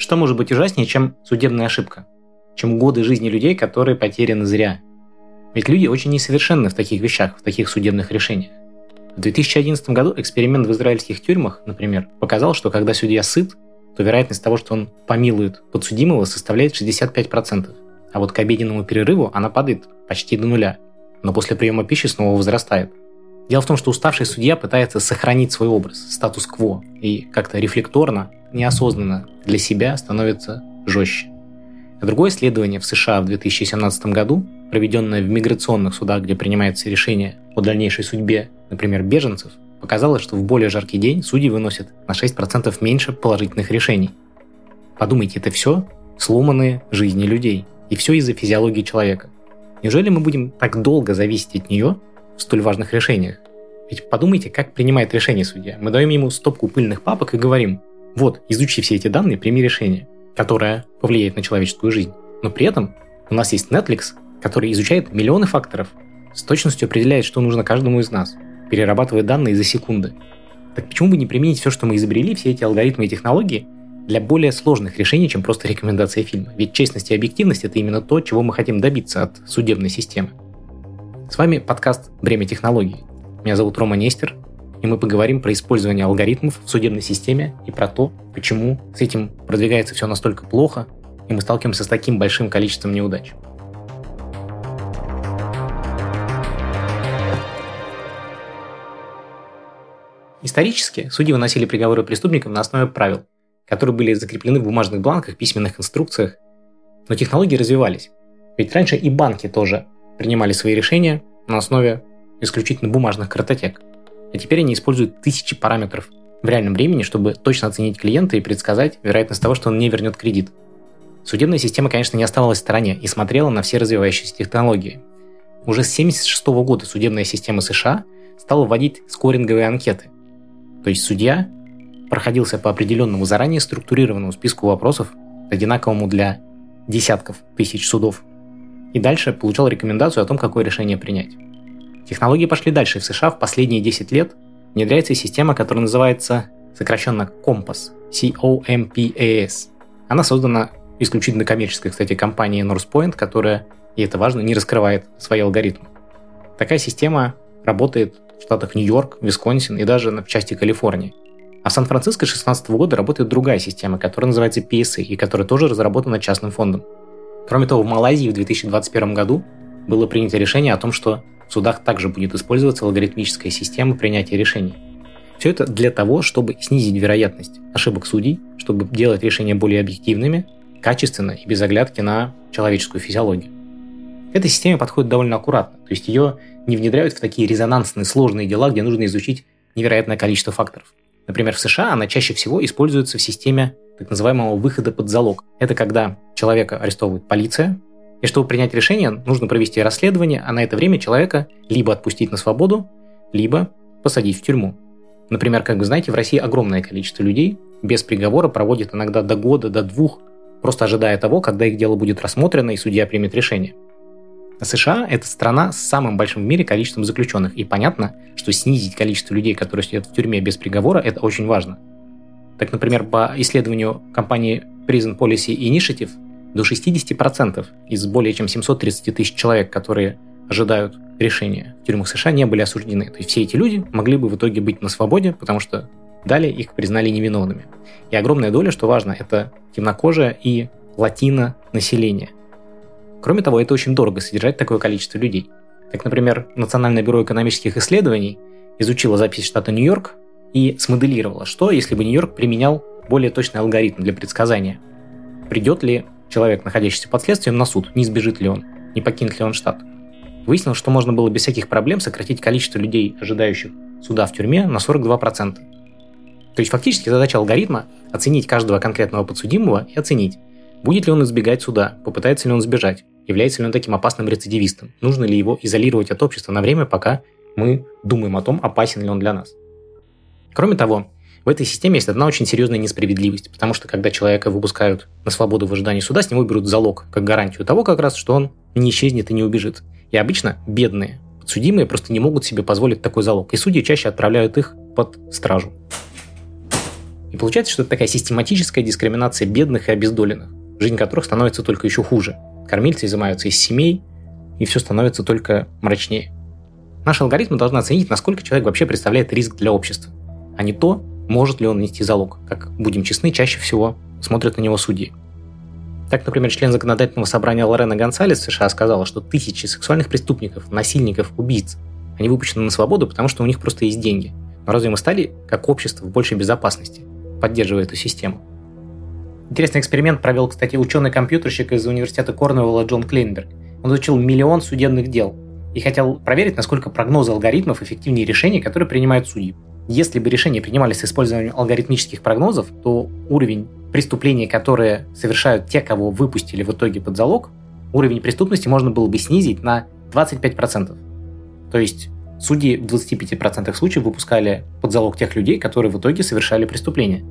Что может быть ужаснее, чем судебная ошибка? Чем годы жизни людей, которые потеряны зря? Ведь люди очень несовершенны в таких вещах, в таких судебных решениях. В 2011 году эксперимент в израильских тюрьмах, например, показал, что когда судья сыт, то вероятность того, что он помилует подсудимого, составляет 65%. А вот к обеденному перерыву она падает почти до нуля, но после приема пищи снова возрастает. Дело в том, что уставший судья пытается сохранить свой образ, статус-кво, и как-то рефлекторно, неосознанно для себя становится жестче. Другое исследование в США в 2017 году, проведенное в миграционных судах, где принимается решение о дальнейшей судьбе, например, беженцев, показало, что в более жаркий день судьи выносят на 6% меньше положительных решений. Подумайте, это все сломанные жизни людей. И все из-за физиологии человека. Неужели мы будем так долго зависеть от нее, в столь важных решениях. Ведь подумайте, как принимает решение судья. Мы даем ему стопку пыльных папок и говорим, вот, изучи все эти данные, прими решение, которое повлияет на человеческую жизнь. Но при этом у нас есть Netflix, который изучает миллионы факторов, с точностью определяет, что нужно каждому из нас, перерабатывая данные за секунды. Так почему бы не применить все, что мы изобрели, все эти алгоритмы и технологии, для более сложных решений, чем просто рекомендация фильма? Ведь честность и объективность – это именно то, чего мы хотим добиться от судебной системы. С вами подкаст «Бремя технологий». Меня зовут Рома Нестер, и мы поговорим про использование алгоритмов в судебной системе и про то, почему с этим продвигается все настолько плохо, и мы сталкиваемся с таким большим количеством неудач. Исторически судьи выносили приговоры преступникам на основе правил, которые были закреплены в бумажных бланках, письменных инструкциях. Но технологии развивались. Ведь раньше и банки тоже принимали свои решения на основе исключительно бумажных картотек. А теперь они используют тысячи параметров в реальном времени, чтобы точно оценить клиента и предсказать вероятность того, что он не вернет кредит. Судебная система, конечно, не оставалась в стороне и смотрела на все развивающиеся технологии. Уже с 1976 года судебная система США стала вводить скоринговые анкеты. То есть судья проходился по определенному заранее структурированному списку вопросов, одинаковому для десятков тысяч судов и дальше получал рекомендацию о том, какое решение принять. Технологии пошли дальше. В США в последние 10 лет внедряется система, которая называется сокращенно COMPAS. C-O-M-P-A-S. Она создана исключительно коммерческой, кстати, компанией Northpoint, которая, и это важно, не раскрывает свои алгоритмы. Такая система работает в штатах Нью-Йорк, Висконсин и даже в части Калифорнии. А в Сан-Франциско с 2016 года работает другая система, которая называется PSA, и которая тоже разработана частным фондом. Кроме того, в Малайзии в 2021 году было принято решение о том, что в судах также будет использоваться алгоритмическая система принятия решений. Все это для того, чтобы снизить вероятность ошибок судей, чтобы делать решения более объективными, качественно и без оглядки на человеческую физиологию. Эта система подходит довольно аккуратно, то есть ее не внедряют в такие резонансные сложные дела, где нужно изучить невероятное количество факторов. Например, в США она чаще всего используется в системе так называемого выхода под залог. Это когда человека арестовывает полиция, и чтобы принять решение, нужно провести расследование, а на это время человека либо отпустить на свободу, либо посадить в тюрьму. Например, как вы знаете, в России огромное количество людей без приговора проводит иногда до года, до двух, просто ожидая того, когда их дело будет рассмотрено и судья примет решение. США – это страна с самым большим в мире количеством заключенных, и понятно, что снизить количество людей, которые сидят в тюрьме без приговора, это очень важно – так, например, по исследованию компании Prison Policy Initiative, до 60% из более чем 730 тысяч человек, которые ожидают решения в тюрьмах США, не были осуждены. То есть все эти люди могли бы в итоге быть на свободе, потому что далее их признали невиновными. И огромная доля, что важно, это темнокожее и латино население. Кроме того, это очень дорого содержать такое количество людей. Так, например, Национальное бюро экономических исследований изучило запись штата Нью-Йорк и смоделировала, что если бы Нью-Йорк применял более точный алгоритм для предсказания. Придет ли человек, находящийся под следствием, на суд, не сбежит ли он, не покинет ли он штат. Выяснилось, что можно было без всяких проблем сократить количество людей, ожидающих суда в тюрьме, на 42%. То есть фактически задача алгоритма оценить каждого конкретного подсудимого и оценить, будет ли он избегать суда, попытается ли он сбежать, является ли он таким опасным рецидивистом, нужно ли его изолировать от общества на время, пока мы думаем о том, опасен ли он для нас. Кроме того, в этой системе есть одна очень серьезная несправедливость, потому что когда человека выпускают на свободу в ожидании суда, с него берут залог, как гарантию того как раз, что он не исчезнет и не убежит. И обычно бедные подсудимые просто не могут себе позволить такой залог, и судьи чаще отправляют их под стражу. И получается, что это такая систематическая дискриминация бедных и обездоленных, жизнь которых становится только еще хуже. Кормильцы изымаются из семей, и все становится только мрачнее. Наши алгоритмы должны оценить, насколько человек вообще представляет риск для общества, а не то, может ли он нести залог. Как, будем честны, чаще всего смотрят на него судьи. Так, например, член законодательного собрания Лорена Гонсалес в США сказала, что тысячи сексуальных преступников, насильников, убийц, они выпущены на свободу, потому что у них просто есть деньги. Но разве мы стали, как общество, в большей безопасности, поддерживая эту систему? Интересный эксперимент провел, кстати, ученый-компьютерщик из университета Корнуэлла Джон Клейнберг. Он изучил миллион судебных дел и хотел проверить, насколько прогнозы алгоритмов эффективнее решений, которые принимают судьи. Если бы решения принимались с использованием алгоритмических прогнозов, то уровень преступлений, которые совершают те, кого выпустили в итоге под залог, уровень преступности можно было бы снизить на 25%. То есть судьи в 25% случаев выпускали под залог тех людей, которые в итоге совершали преступления.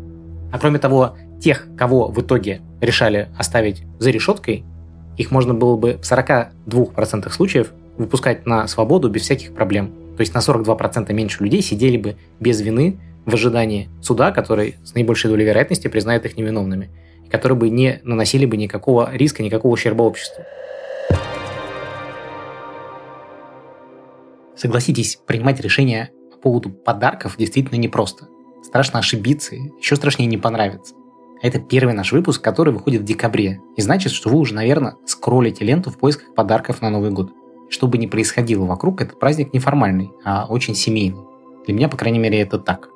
А кроме того, тех, кого в итоге решали оставить за решеткой, их можно было бы в 42% случаев выпускать на свободу без всяких проблем. То есть на 42% меньше людей сидели бы без вины в ожидании суда, который с наибольшей долей вероятности признает их невиновными, и которые бы не наносили бы никакого риска, никакого ущерба обществу. Согласитесь, принимать решения по поводу подарков действительно непросто. Страшно ошибиться, еще страшнее не понравиться. Это первый наш выпуск, который выходит в декабре. И значит, что вы уже, наверное, скроллите ленту в поисках подарков на Новый год. Что бы ни происходило вокруг, этот праздник неформальный, а очень семейный. Для меня, по крайней мере, это так.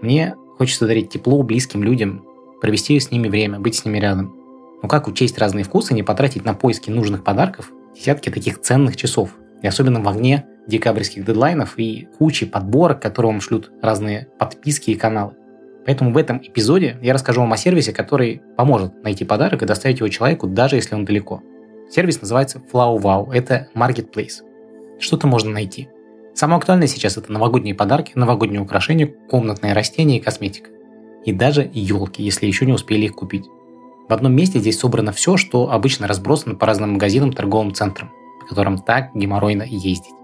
Мне хочется дарить тепло близким людям, провести с ними время, быть с ними рядом. Но как учесть разные вкусы, не потратить на поиски нужных подарков десятки таких ценных часов? И особенно в огне декабрьских дедлайнов и кучи подборок, которые вам шлют разные подписки и каналы. Поэтому в этом эпизоде я расскажу вам о сервисе, который поможет найти подарок и доставить его человеку, даже если он далеко. Сервис называется FlowWow. Это marketplace. Что-то можно найти. Самое актуальное сейчас это новогодние подарки, новогодние украшения, комнатные растения и косметика. И даже елки, если еще не успели их купить. В одном месте здесь собрано все, что обычно разбросано по разным магазинам, торговым центрам, по которым так геморройно ездить.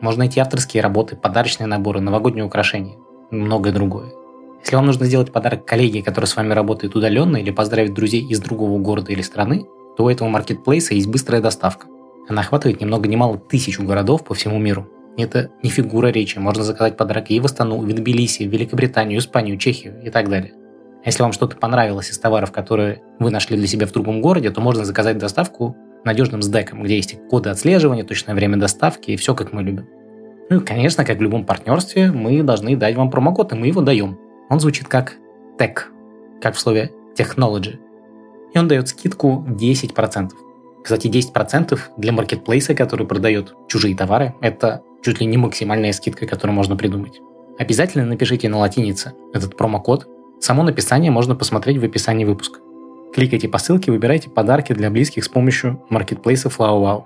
Можно найти авторские работы, подарочные наборы, новогодние украшения и многое другое. Если вам нужно сделать подарок коллеге, который с вами работает удаленно, или поздравить друзей из другого города или страны, то у этого маркетплейса есть быстрая доставка. Она охватывает ни много ни мало тысячу городов по всему миру. Это не фигура речи, можно заказать подарок и в Астану, в Тбилиси, в Великобританию, Испанию, Чехию и так далее. А если вам что-то понравилось из товаров, которые вы нашли для себя в другом городе, то можно заказать доставку надежным сдеком, где есть коды отслеживания, точное время доставки и все, как мы любим. Ну и, конечно, как в любом партнерстве, мы должны дать вам промокод, и мы его даем. Он звучит как tech, как в слове technology и он дает скидку 10%. Кстати, 10% для маркетплейса, который продает чужие товары, это чуть ли не максимальная скидка, которую можно придумать. Обязательно напишите на латинице этот промокод. Само написание можно посмотреть в описании выпуска. Кликайте по ссылке, выбирайте подарки для близких с помощью маркетплейса FlowWow.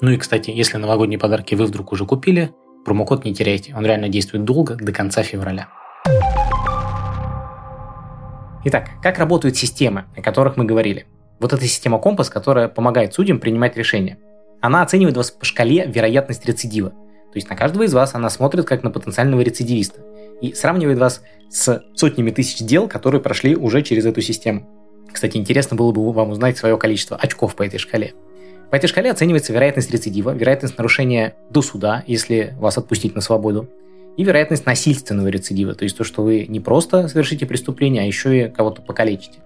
Ну и, кстати, если новогодние подарки вы вдруг уже купили, промокод не теряйте, он реально действует долго, до конца февраля. Итак, как работают системы, о которых мы говорили? Вот эта система компас, которая помогает судьям принимать решения. Она оценивает вас по шкале вероятность рецидива. То есть на каждого из вас она смотрит как на потенциального рецидивиста и сравнивает вас с сотнями тысяч дел, которые прошли уже через эту систему. Кстати, интересно было бы вам узнать свое количество очков по этой шкале. По этой шкале оценивается вероятность рецидива, вероятность нарушения до суда, если вас отпустить на свободу, и вероятность насильственного рецидива, то есть то, что вы не просто совершите преступление, а еще и кого-то покалечите.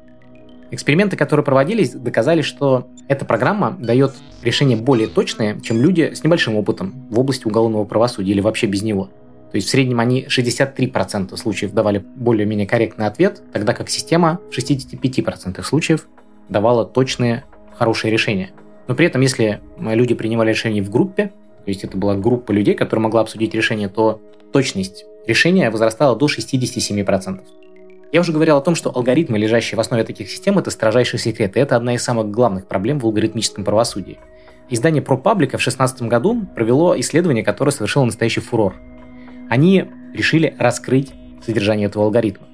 Эксперименты, которые проводились, доказали, что эта программа дает решение более точное, чем люди с небольшим опытом в области уголовного правосудия или вообще без него. То есть в среднем они 63% случаев давали более-менее корректный ответ, тогда как система в 65% случаев давала точные, хорошие решения. Но при этом, если люди принимали решение в группе, то есть это была группа людей, которая могла обсудить решение, то точность решения возрастала до 67%. Я уже говорил о том, что алгоритмы, лежащие в основе таких систем, это строжайший секрет, и это одна из самых главных проблем в алгоритмическом правосудии. Издание ProPublica в 2016 году провело исследование, которое совершило настоящий фурор. Они решили раскрыть содержание этого алгоритма.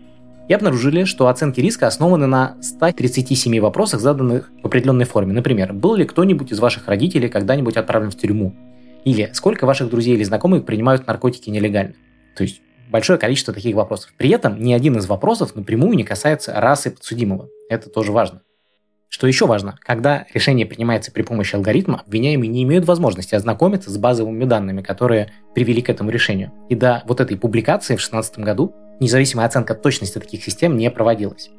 И обнаружили, что оценки риска основаны на 137 вопросах, заданных в определенной форме. Например, был ли кто-нибудь из ваших родителей когда-нибудь отправлен в тюрьму? Или сколько ваших друзей или знакомых принимают наркотики нелегально? То есть большое количество таких вопросов. При этом ни один из вопросов напрямую не касается расы подсудимого. Это тоже важно. Что еще важно, когда решение принимается при помощи алгоритма, обвиняемые не имеют возможности ознакомиться с базовыми данными, которые привели к этому решению. И до вот этой публикации в 2016 году независимая оценка точности таких систем не проводилась.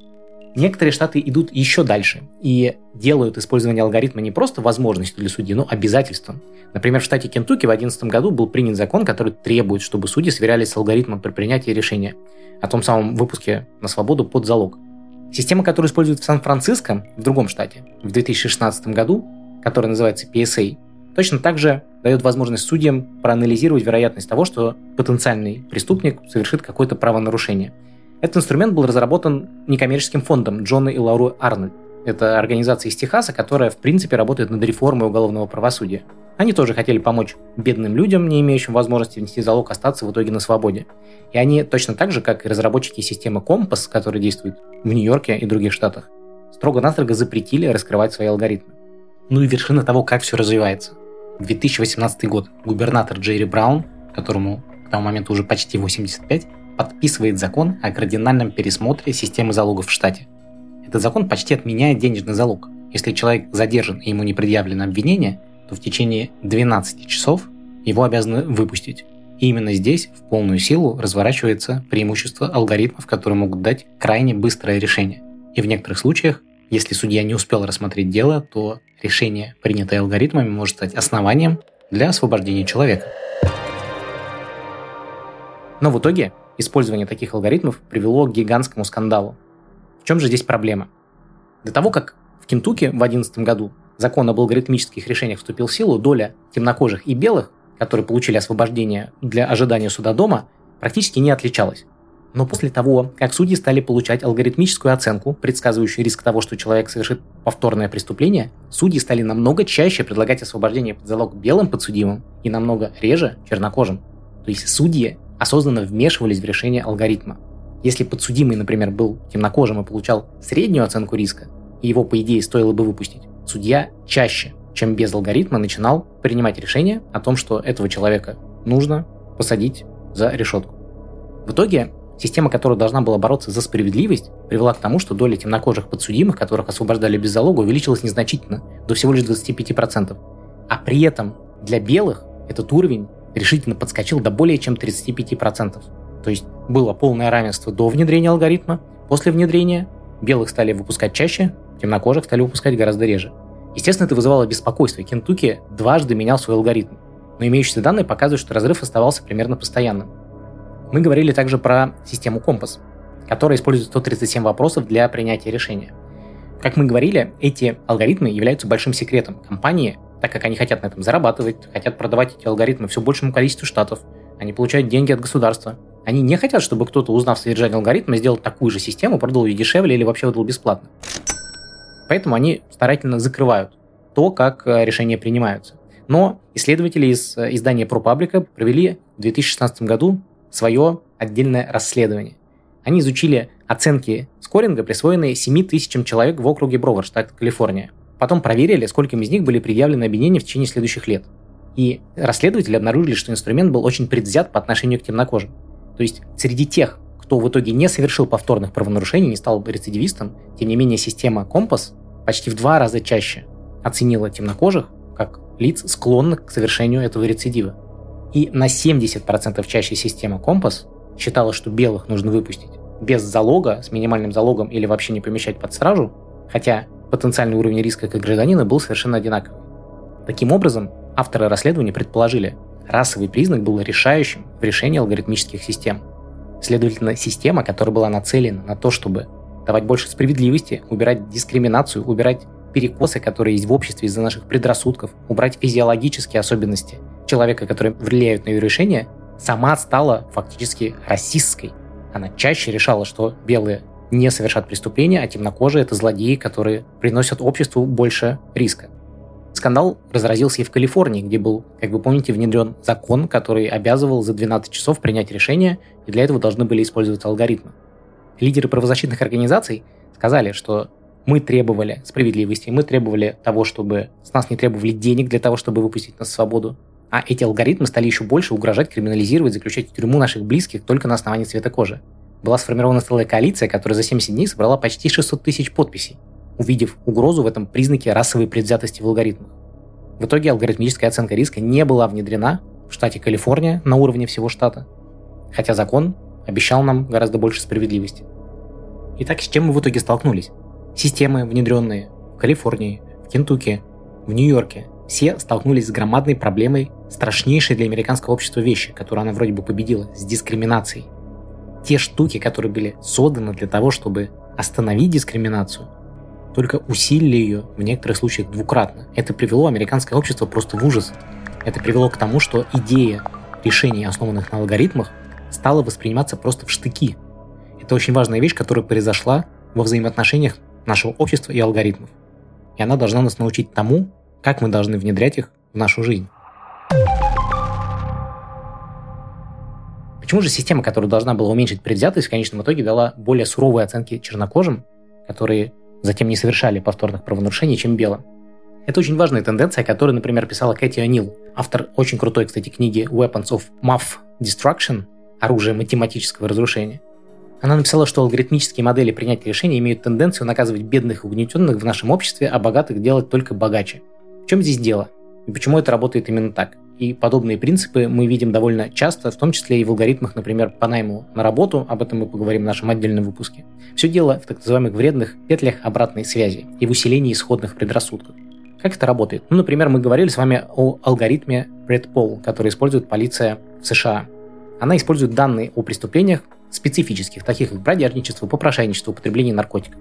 Некоторые штаты идут еще дальше и делают использование алгоритма не просто возможностью для судьи, но обязательством. Например, в штате Кентукки в 2011 году был принят закон, который требует, чтобы судьи сверялись с алгоритмом при принятии решения о том самом выпуске на свободу под залог. Система, которую используют в Сан-Франциско, в другом штате, в 2016 году, которая называется PSA, точно так же дает возможность судьям проанализировать вероятность того, что потенциальный преступник совершит какое-то правонарушение – этот инструмент был разработан некоммерческим фондом Джона и Лауру Арнольд. Это организация из Техаса, которая, в принципе, работает над реформой уголовного правосудия. Они тоже хотели помочь бедным людям, не имеющим возможности внести залог, остаться в итоге на свободе. И они точно так же, как и разработчики системы Компас, которая действует в Нью-Йорке и других штатах, строго-настрого запретили раскрывать свои алгоритмы. Ну и вершина того, как все развивается. 2018 год. Губернатор Джерри Браун, которому к тому моменту уже почти 85, подписывает закон о кардинальном пересмотре системы залогов в штате. Этот закон почти отменяет денежный залог. Если человек задержан и ему не предъявлено обвинение, то в течение 12 часов его обязаны выпустить. И именно здесь в полную силу разворачивается преимущество алгоритмов, которые могут дать крайне быстрое решение. И в некоторых случаях, если судья не успел рассмотреть дело, то решение, принятое алгоритмами, может стать основанием для освобождения человека. Но в итоге использование таких алгоритмов привело к гигантскому скандалу. В чем же здесь проблема? До того, как в Кентукки в 2011 году закон об алгоритмических решениях вступил в силу, доля темнокожих и белых, которые получили освобождение для ожидания суда дома, практически не отличалась. Но после того, как судьи стали получать алгоритмическую оценку, предсказывающую риск того, что человек совершит повторное преступление, судьи стали намного чаще предлагать освобождение под залог белым подсудимым и намного реже чернокожим. То есть судьи осознанно вмешивались в решение алгоритма. Если подсудимый, например, был темнокожим и получал среднюю оценку риска, и его, по идее, стоило бы выпустить, судья чаще, чем без алгоритма, начинал принимать решение о том, что этого человека нужно посадить за решетку. В итоге система, которая должна была бороться за справедливость, привела к тому, что доля темнокожих подсудимых, которых освобождали без залога, увеличилась незначительно, до всего лишь 25%. А при этом для белых этот уровень решительно подскочил до более чем 35%. То есть было полное равенство до внедрения алгоритма, после внедрения белых стали выпускать чаще, темнокожих стали выпускать гораздо реже. Естественно, это вызывало беспокойство. Кентукки дважды менял свой алгоритм. Но имеющиеся данные показывают, что разрыв оставался примерно постоянным. Мы говорили также про систему Компас, которая использует 137 вопросов для принятия решения. Как мы говорили, эти алгоритмы являются большим секретом. Компании так как они хотят на этом зарабатывать, хотят продавать эти алгоритмы все большему количеству штатов, они получают деньги от государства. Они не хотят, чтобы кто-то, узнав содержание алгоритма, сделал такую же систему, продал ее дешевле или вообще выдал бесплатно. Поэтому они старательно закрывают то, как э, решения принимаются. Но исследователи из э, издания ProPublica провели в 2016 году свое отдельное расследование. Они изучили оценки скоринга, присвоенные 7 тысячам человек в округе Бровар, штат Калифорния. Потом проверили, скольким из них были предъявлены обвинения в течение следующих лет. И расследователи обнаружили, что инструмент был очень предвзят по отношению к темнокожим. То есть среди тех, кто в итоге не совершил повторных правонарушений, не стал рецидивистом, тем не менее система Компас почти в два раза чаще оценила темнокожих как лиц, склонных к совершению этого рецидива. И на 70% чаще система Компас считала, что белых нужно выпустить без залога, с минимальным залогом или вообще не помещать под стражу, хотя потенциальный уровень риска как гражданина был совершенно одинаковый. Таким образом, авторы расследования предположили, расовый признак был решающим в решении алгоритмических систем. Следовательно, система, которая была нацелена на то, чтобы давать больше справедливости, убирать дискриминацию, убирать перекосы, которые есть в обществе из-за наших предрассудков, убрать физиологические особенности человека, которые влияют на ее решение, сама стала фактически расистской. Она чаще решала, что белые не совершат преступления, а темнокожие — это злодеи, которые приносят обществу больше риска. Скандал разразился и в Калифорнии, где был, как вы помните, внедрен закон, который обязывал за 12 часов принять решение, и для этого должны были использовать алгоритмы. Лидеры правозащитных организаций сказали, что мы требовали справедливости, мы требовали того, чтобы с нас не требовали денег для того, чтобы выпустить нас в свободу. А эти алгоритмы стали еще больше угрожать, криминализировать, заключать в тюрьму наших близких только на основании цвета кожи. Была сформирована целая коалиция, которая за 70 дней собрала почти 600 тысяч подписей, увидев угрозу в этом признаке расовой предвзятости в алгоритмах. В итоге алгоритмическая оценка риска не была внедрена в штате Калифорния на уровне всего штата, хотя закон обещал нам гораздо больше справедливости. Итак, с чем мы в итоге столкнулись? Системы, внедренные в Калифорнии, в Кентукки, в Нью-Йорке, все столкнулись с громадной проблемой, страшнейшей для американского общества вещи, которую она вроде бы победила, с дискриминацией. Те штуки, которые были созданы для того, чтобы остановить дискриминацию, только усилили ее в некоторых случаях двукратно. Это привело американское общество просто в ужас. Это привело к тому, что идея решений, основанных на алгоритмах, стала восприниматься просто в штыки. Это очень важная вещь, которая произошла во взаимоотношениях нашего общества и алгоритмов. И она должна нас научить тому, как мы должны внедрять их в нашу жизнь. Почему же система, которая должна была уменьшить предвзятость, в конечном итоге дала более суровые оценки чернокожим, которые затем не совершали повторных правонарушений, чем белым? Это очень важная тенденция, которую, например, писала Кэти О'Нил, автор очень крутой, кстати, книги Weapons of Math Destruction, оружие математического разрушения. Она написала, что алгоритмические модели принятия решений имеют тенденцию наказывать бедных и угнетенных в нашем обществе, а богатых делать только богаче. В чем здесь дело? И почему это работает именно так? И подобные принципы мы видим довольно часто, в том числе и в алгоритмах, например, по найму на работу, об этом мы поговорим в нашем отдельном выпуске. Все дело в так называемых вредных петлях обратной связи и в усилении исходных предрассудков. Как это работает? Ну, например, мы говорили с вами о алгоритме Redpol, который использует полиция в США. Она использует данные о преступлениях, специфических, таких как бродяжничество, попрошайничество, употребление наркотиков.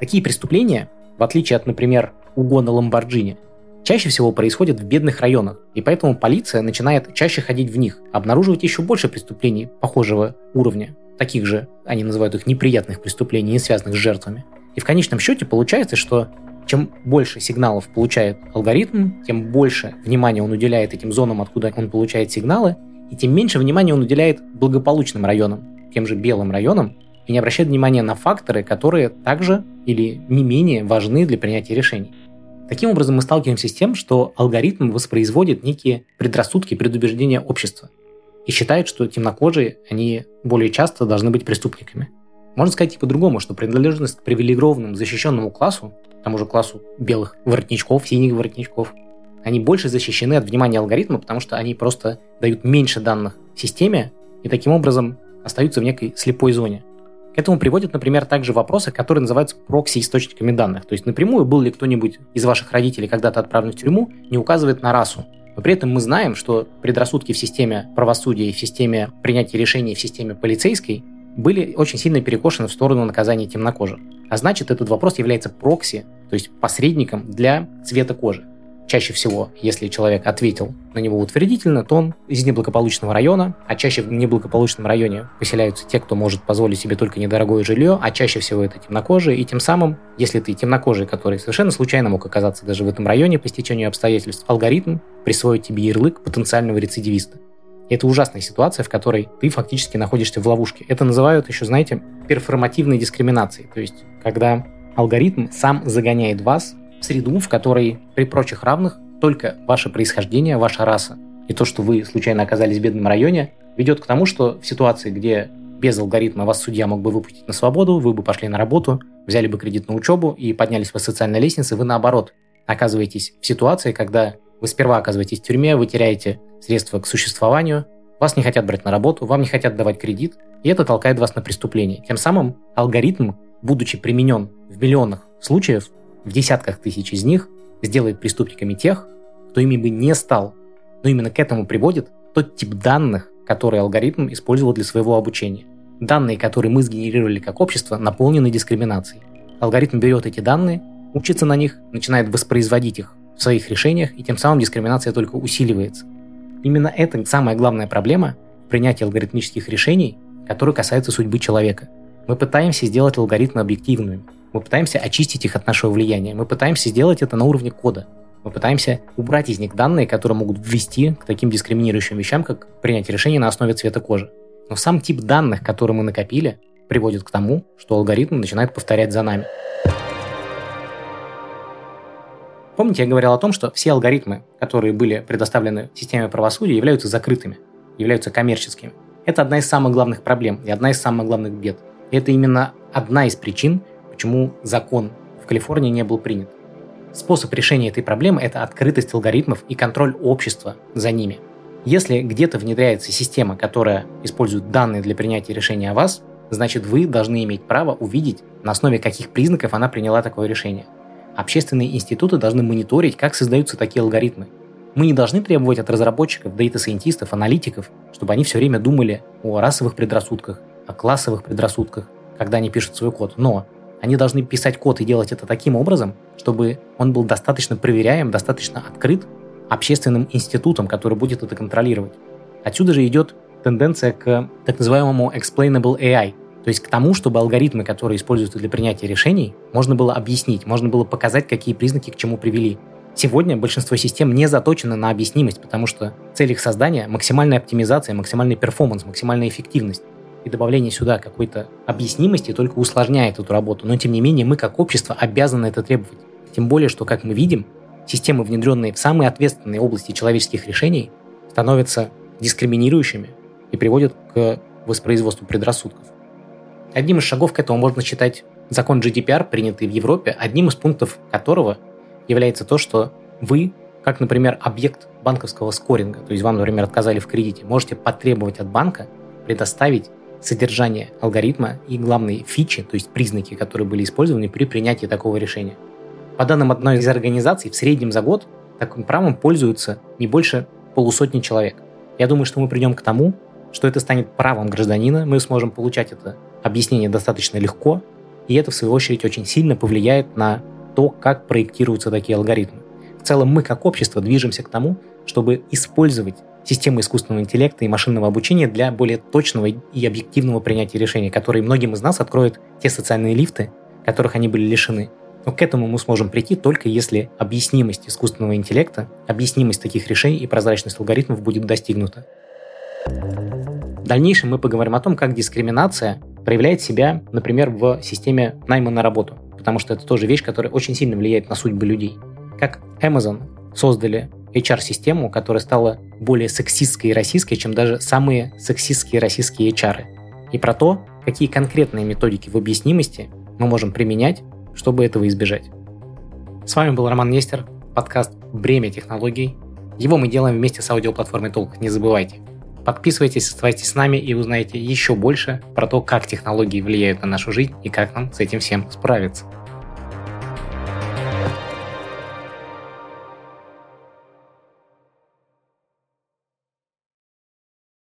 Такие преступления, в отличие от, например, угона Ламборджини, чаще всего происходят в бедных районах, и поэтому полиция начинает чаще ходить в них, обнаруживать еще больше преступлений похожего уровня, таких же, они называют их неприятных преступлений, не связанных с жертвами. И в конечном счете получается, что чем больше сигналов получает алгоритм, тем больше внимания он уделяет этим зонам, откуда он получает сигналы, и тем меньше внимания он уделяет благополучным районам, тем же белым районам, и не обращает внимания на факторы, которые также или не менее важны для принятия решений. Таким образом, мы сталкиваемся с тем, что алгоритм воспроизводит некие предрассудки, предубеждения общества и считает, что темнокожие, они более часто должны быть преступниками. Можно сказать и по-другому, что принадлежность к привилегированному защищенному классу, тому же классу белых воротничков, синих воротничков, они больше защищены от внимания алгоритма, потому что они просто дают меньше данных системе и таким образом остаются в некой слепой зоне. К этому приводят, например, также вопросы, которые называются прокси-источниками данных. То есть напрямую был ли кто-нибудь из ваших родителей когда-то отправлен в тюрьму, не указывает на расу. Но при этом мы знаем, что предрассудки в системе правосудия в системе принятия решений в системе полицейской были очень сильно перекошены в сторону наказания темнокожих. А значит, этот вопрос является прокси, то есть посредником для цвета кожи. Чаще всего, если человек ответил на него утвердительно, то он из неблагополучного района, а чаще в неблагополучном районе поселяются те, кто может позволить себе только недорогое жилье, а чаще всего это темнокожие, и тем самым, если ты темнокожий, который совершенно случайно мог оказаться даже в этом районе по стечению обстоятельств, алгоритм присвоит тебе ярлык потенциального рецидивиста. Это ужасная ситуация, в которой ты фактически находишься в ловушке. Это называют еще, знаете, перформативной дискриминацией. То есть, когда алгоритм сам загоняет вас среду, в которой при прочих равных только ваше происхождение, ваша раса и то, что вы случайно оказались в бедном районе, ведет к тому, что в ситуации, где без алгоритма вас судья мог бы выпустить на свободу, вы бы пошли на работу, взяли бы кредит на учебу и поднялись по социальной лестнице, вы наоборот оказываетесь в ситуации, когда вы сперва оказываетесь в тюрьме, вы теряете средства к существованию, вас не хотят брать на работу, вам не хотят давать кредит, и это толкает вас на преступление. Тем самым алгоритм, будучи применен в миллионах случаев, в десятках тысяч из них сделает преступниками тех, кто ими бы не стал. Но именно к этому приводит тот тип данных, который алгоритм использовал для своего обучения. Данные, которые мы сгенерировали как общество, наполнены дискриминацией. Алгоритм берет эти данные, учится на них, начинает воспроизводить их в своих решениях, и тем самым дискриминация только усиливается. Именно это самая главная проблема в принятии алгоритмических решений, которые касаются судьбы человека. Мы пытаемся сделать алгоритмы объективными. Мы пытаемся очистить их от нашего влияния. Мы пытаемся сделать это на уровне кода. Мы пытаемся убрать из них данные, которые могут ввести к таким дискриминирующим вещам, как принятие решений на основе цвета кожи. Но сам тип данных, которые мы накопили, приводит к тому, что алгоритм начинает повторять за нами. Помните, я говорил о том, что все алгоритмы, которые были предоставлены системе правосудия, являются закрытыми, являются коммерческими. Это одна из самых главных проблем и одна из самых главных бед. И это именно одна из причин, почему закон в Калифорнии не был принят. Способ решения этой проблемы – это открытость алгоритмов и контроль общества за ними. Если где-то внедряется система, которая использует данные для принятия решения о вас, значит вы должны иметь право увидеть, на основе каких признаков она приняла такое решение. Общественные институты должны мониторить, как создаются такие алгоритмы. Мы не должны требовать от разработчиков, дейта-сайентистов, аналитиков, чтобы они все время думали о расовых предрассудках, о классовых предрассудках, когда они пишут свой код. Но они должны писать код и делать это таким образом, чтобы он был достаточно проверяем, достаточно открыт общественным институтом, который будет это контролировать. Отсюда же идет тенденция к так называемому explainable AI, то есть к тому, чтобы алгоритмы, которые используются для принятия решений, можно было объяснить, можно было показать, какие признаки к чему привели. Сегодня большинство систем не заточено на объяснимость, потому что цель их создания – максимальная оптимизация, максимальный перформанс, максимальная эффективность. И добавление сюда какой-то объяснимости только усложняет эту работу. Но тем не менее мы как общество обязаны это требовать. Тем более, что, как мы видим, системы, внедренные в самые ответственные области человеческих решений, становятся дискриминирующими и приводят к воспроизводству предрассудков. Одним из шагов к этому можно считать закон GDPR, принятый в Европе, одним из пунктов которого является то, что вы, как, например, объект банковского скоринга, то есть вам, например, отказали в кредите, можете потребовать от банка предоставить содержание алгоритма и главные фичи, то есть признаки, которые были использованы при принятии такого решения. По данным одной из организаций, в среднем за год таким правом пользуются не больше полусотни человек. Я думаю, что мы придем к тому, что это станет правом гражданина, мы сможем получать это объяснение достаточно легко, и это, в свою очередь, очень сильно повлияет на то, как проектируются такие алгоритмы. В целом мы, как общество, движемся к тому, чтобы использовать системы искусственного интеллекта и машинного обучения для более точного и объективного принятия решений, которые многим из нас откроют те социальные лифты, которых они были лишены. Но к этому мы сможем прийти только если объяснимость искусственного интеллекта, объяснимость таких решений и прозрачность алгоритмов будет достигнута. В дальнейшем мы поговорим о том, как дискриминация проявляет себя, например, в системе найма на работу, потому что это тоже вещь, которая очень сильно влияет на судьбы людей. Как Amazon создали HR-систему, которая стала более сексистской и российской, чем даже самые сексистские российские HR. И про то, какие конкретные методики в объяснимости мы можем применять, чтобы этого избежать. С вами был Роман Нестер, подкаст «Бремя технологий». Его мы делаем вместе с аудиоплатформой Толк, не забывайте – Подписывайтесь, оставайтесь с нами и узнаете еще больше про то, как технологии влияют на нашу жизнь и как нам с этим всем справиться.